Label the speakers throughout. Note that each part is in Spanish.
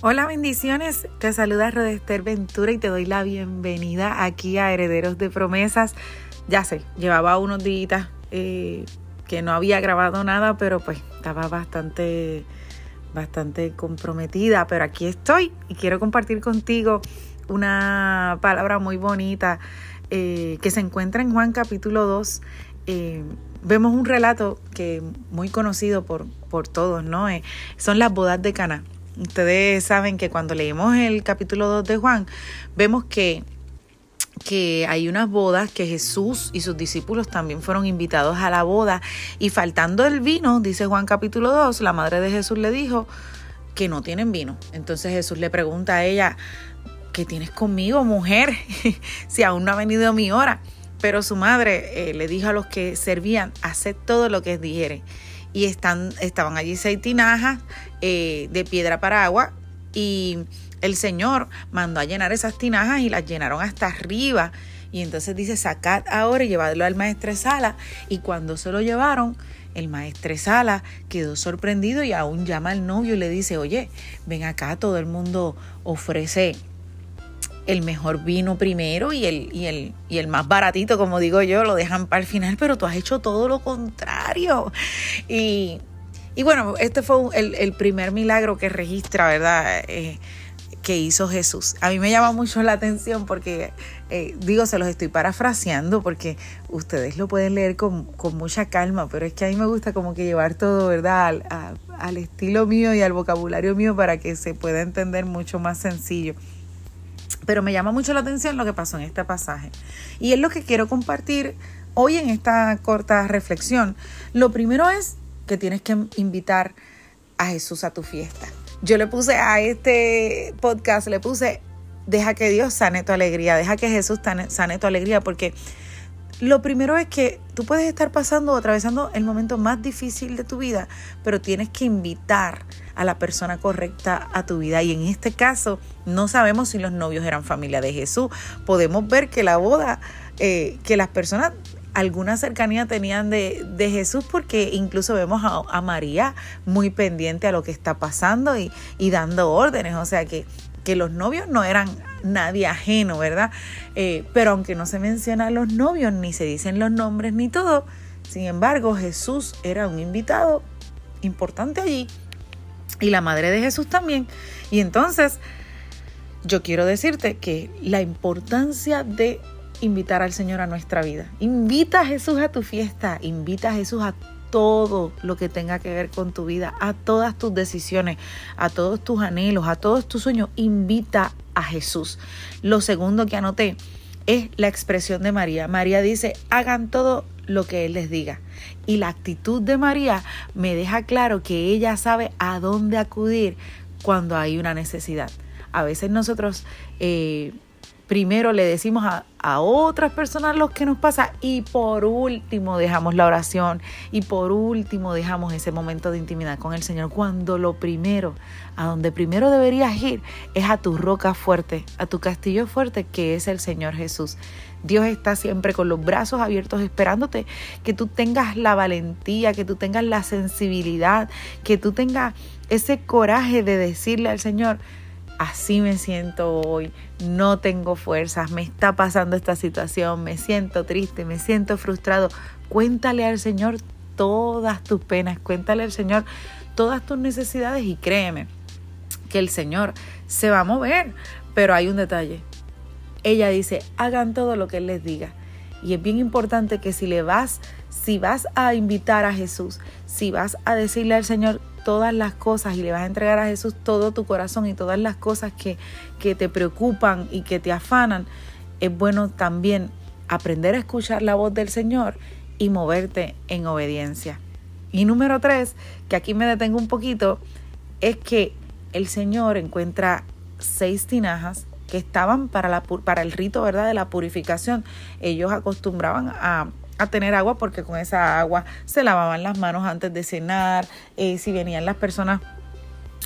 Speaker 1: Hola bendiciones, te saluda Rodester Ventura y te doy la bienvenida aquí a Herederos de Promesas. Ya sé, llevaba unos días eh, que no había grabado nada, pero pues estaba bastante, bastante comprometida, pero aquí estoy y quiero compartir contigo una palabra muy bonita eh, que se encuentra en Juan capítulo 2. Eh, vemos un relato que muy conocido por, por todos, ¿no? son las bodas de Cana. Ustedes saben que cuando leemos el capítulo 2 de Juan, vemos que que hay unas bodas que Jesús y sus discípulos también fueron invitados a la boda y faltando el vino, dice Juan capítulo 2, la madre de Jesús le dijo que no tienen vino. Entonces Jesús le pregunta a ella, ¿qué tienes conmigo, mujer? si aún no ha venido mi hora. Pero su madre eh, le dijo a los que servían, haced todo lo que dijere y estaban allí seis tinajas eh, de piedra para agua y el Señor mandó a llenar esas tinajas y las llenaron hasta arriba. Y entonces dice, sacad ahora y llevadlo al maestresala. Y cuando se lo llevaron, el maestresala quedó sorprendido y aún llama al novio y le dice, oye, ven acá, todo el mundo ofrece el mejor vino primero y el, y el, y el más baratito, como digo yo, lo dejan para el final, pero tú has hecho todo lo contrario. Y, bueno, este fue el, primer milagro que registra, ¿verdad? Eh, que hizo Jesús. A mí me llama mucho la atención porque, eh, digo, se los estoy parafraseando porque ustedes lo pueden leer con, mucha calma, pero es que a mí me gusta como que llevar todo, ¿verdad? al estilo mío y al vocabulario mío para que se pueda entender mucho más sencillo. Pero me llama mucho la atención lo que pasó en este pasaje. Y es lo que quiero compartir hoy en esta corta reflexión. Lo primero es que tienes que invitar a Jesús a tu fiesta. Yo le puse a este podcast, le puse, deja que Dios sane tu alegría, deja que Jesús sane tu alegría, porque lo primero es que tú puedes estar pasando o atravesando el momento más difícil de tu vida, pero tienes que invitar a la persona correcta a tu vida. Y en este caso, no sabemos si los novios eran familia de Jesús. Podemos ver que la boda, eh, que las personas alguna cercanía tenían de, Jesús porque incluso vemos a, María muy pendiente a lo que está pasando y, y dando órdenes. O sea que que los novios no eran nadie ajeno, ¿verdad? Eh, pero aunque no se mencionan los novios, ni se dicen los nombres, ni todo, sin embargo Jesús era un invitado importante allí y la madre de Jesús también. Y entonces yo quiero decirte que la importancia de invitar al Señor a nuestra vida. Invita a Jesús a tu fiesta, invita a Jesús a todo lo que tenga que ver con tu vida, a todas tus decisiones, a todos tus anhelos, a todos tus sueños. Invita a Jesús. Lo segundo que anoté es la expresión de María. María dice, hagan todo lo que Él les diga. Y la actitud de María me deja claro que ella sabe a dónde acudir cuando hay una necesidad. A veces nosotros... Eh, primero le decimos a, otras personas lo que nos pasa y por último dejamos la oración y por último dejamos ese momento de intimidad con el Señor cuando lo primero, a donde primero deberías ir es a tu roca fuerte, a tu castillo fuerte que es el Señor Jesús. Dios está siempre con los brazos abiertos esperándote, que tú tengas la valentía, que tú tengas la sensibilidad, que tú tengas ese coraje de decirle al Señor, así me siento hoy, no tengo fuerzas, me está pasando esta situación, me siento triste, me siento frustrado. Cuéntale al Señor todas tus penas, cuéntale al Señor todas tus necesidades y créeme que el Señor se va a mover, pero hay un detalle. Ella dice, hagan todo lo que Él les diga. Y es bien importante que si le vas, si vas a invitar a Jesús, si vas a decirle al Señor todas las cosas y le vas a entregar a Jesús todo tu corazón y todas las cosas que, que te preocupan y que te afanan, es bueno también aprender a escuchar la voz del Señor y moverte en obediencia. Y número tres, que aquí me detengo un poquito, es que el Señor encuentra seis tinajas que estaban para, la, para el rito ¿verdad? de la purificación. Ellos acostumbraban a a tener agua porque con esa agua se lavaban las manos antes de cenar, eh, si venían las personas,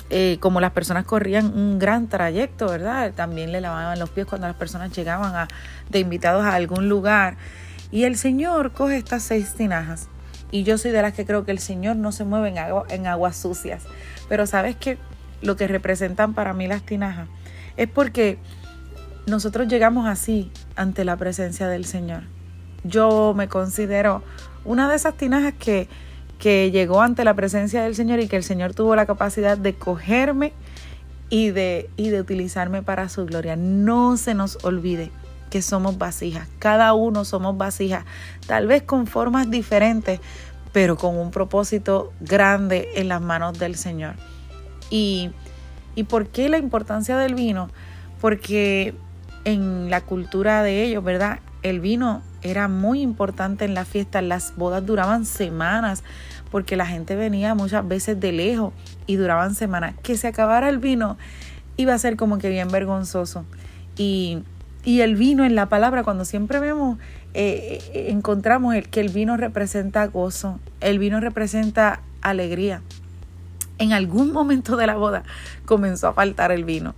Speaker 1: eh, como las personas corrían un gran trayecto, ¿verdad? También le lavaban los pies cuando las personas llegaban a, de invitados a algún lugar. Y el Señor coge estas seis tinajas. Y yo soy de las que creo que el Señor no se mueve en, en aguas sucias. Pero sabes que lo que representan para mí las tinajas, es porque nosotros llegamos así ante la presencia del Señor. Yo me considero una de esas tinajas que, que llegó ante la presencia del Señor y que el Señor tuvo la capacidad de cogerme y de, y de utilizarme para su gloria. No se nos olvide que somos vasijas, cada uno somos vasijas, tal vez con formas diferentes, pero con un propósito grande en las manos del Señor. ¿Y, y por qué la importancia del vino? Porque en la cultura de ellos, ¿verdad? El vino era muy importante en la fiesta, las bodas duraban semanas, porque la gente venía muchas veces de lejos y duraban semanas. Que se acabara el vino iba a ser como que bien vergonzoso. Y, y el vino en la palabra, cuando siempre vemos, eh, eh, encontramos el, que el vino representa gozo, el vino representa alegría. En algún momento de la boda comenzó a faltar el vino.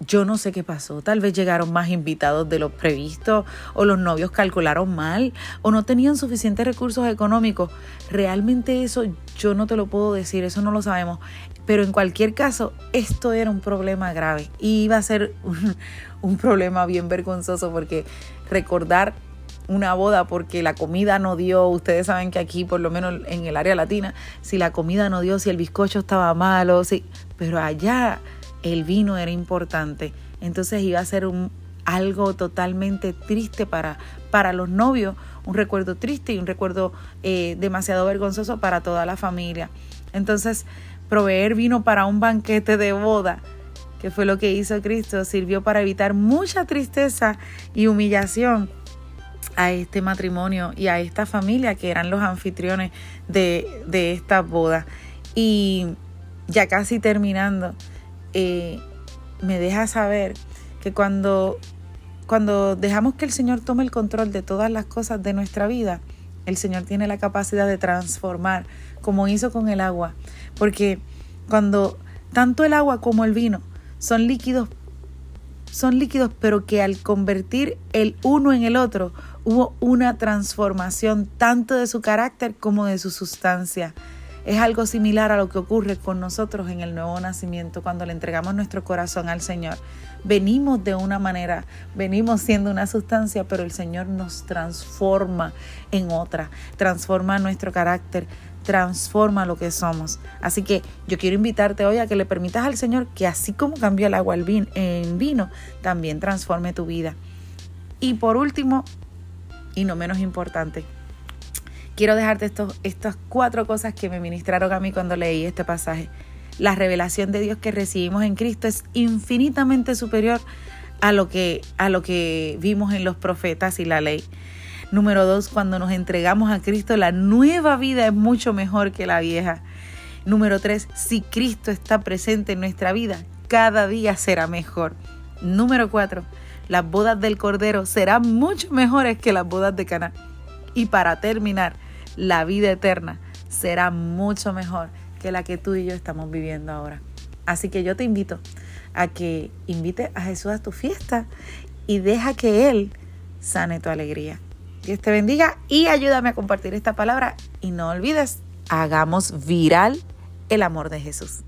Speaker 1: Yo no sé qué pasó, tal vez llegaron más invitados de lo previsto o los novios calcularon mal o no tenían suficientes recursos económicos. Realmente eso yo no te lo puedo decir, eso no lo sabemos. Pero en cualquier caso, esto era un problema grave y iba a ser un, problema bien vergonzoso porque recordar una boda porque la comida no dio, ustedes saben que aquí, por lo menos en el área latina, si la comida no dio, si el bizcocho estaba malo, sí, pero allá el vino era importante. Entonces iba a ser algo totalmente triste para, para los novios, un recuerdo triste y un recuerdo eh, demasiado vergonzoso para toda la familia. Entonces, proveer vino para un banquete de boda, que fue lo que hizo Cristo, sirvió para evitar mucha tristeza y humillación a este matrimonio y a esta familia que eran los anfitriones de, de esta boda. Y ya casi terminando, eh, me deja saber que cuando, cuando dejamos que el Señor tome el control de todas las cosas de nuestra vida, el Señor tiene la capacidad de transformar, como hizo con el agua. Porque cuando tanto el agua como el vino son líquidos, son líquidos, pero que al convertir el uno en el otro, hubo una transformación tanto de su carácter como de su sustancia. Es algo similar a lo que ocurre con nosotros en el nuevo nacimiento cuando le entregamos nuestro corazón al Señor. Venimos de una manera, venimos siendo una sustancia, pero el Señor nos transforma en otra, transforma nuestro carácter, transforma lo que somos. Así que yo quiero invitarte hoy a que le permitas al Señor que así como cambió el agua en vino, también transforme tu vida. Y por último, y no menos importante, quiero dejarte estos, estas cuatro cosas que me ministraron a mí cuando leí este pasaje. La revelación de Dios que recibimos en Cristo es infinitamente superior a lo que, a lo que vimos en los profetas y la ley. Número dos, cuando nos entregamos a Cristo, la nueva vida es mucho mejor que la vieja. Número tres, si Cristo está presente en nuestra vida, cada día será mejor. Número cuatro, las bodas del Cordero serán mucho mejores que las bodas de Cana. Y para terminar, la vida eterna será mucho mejor que la que tú y yo estamos viviendo ahora. Así que yo te invito a que invite a Jesús a tu fiesta y deja que Él sane tu alegría. Dios te bendiga y ayúdame a compartir esta palabra y no olvides, hagamos viral el amor de Jesús.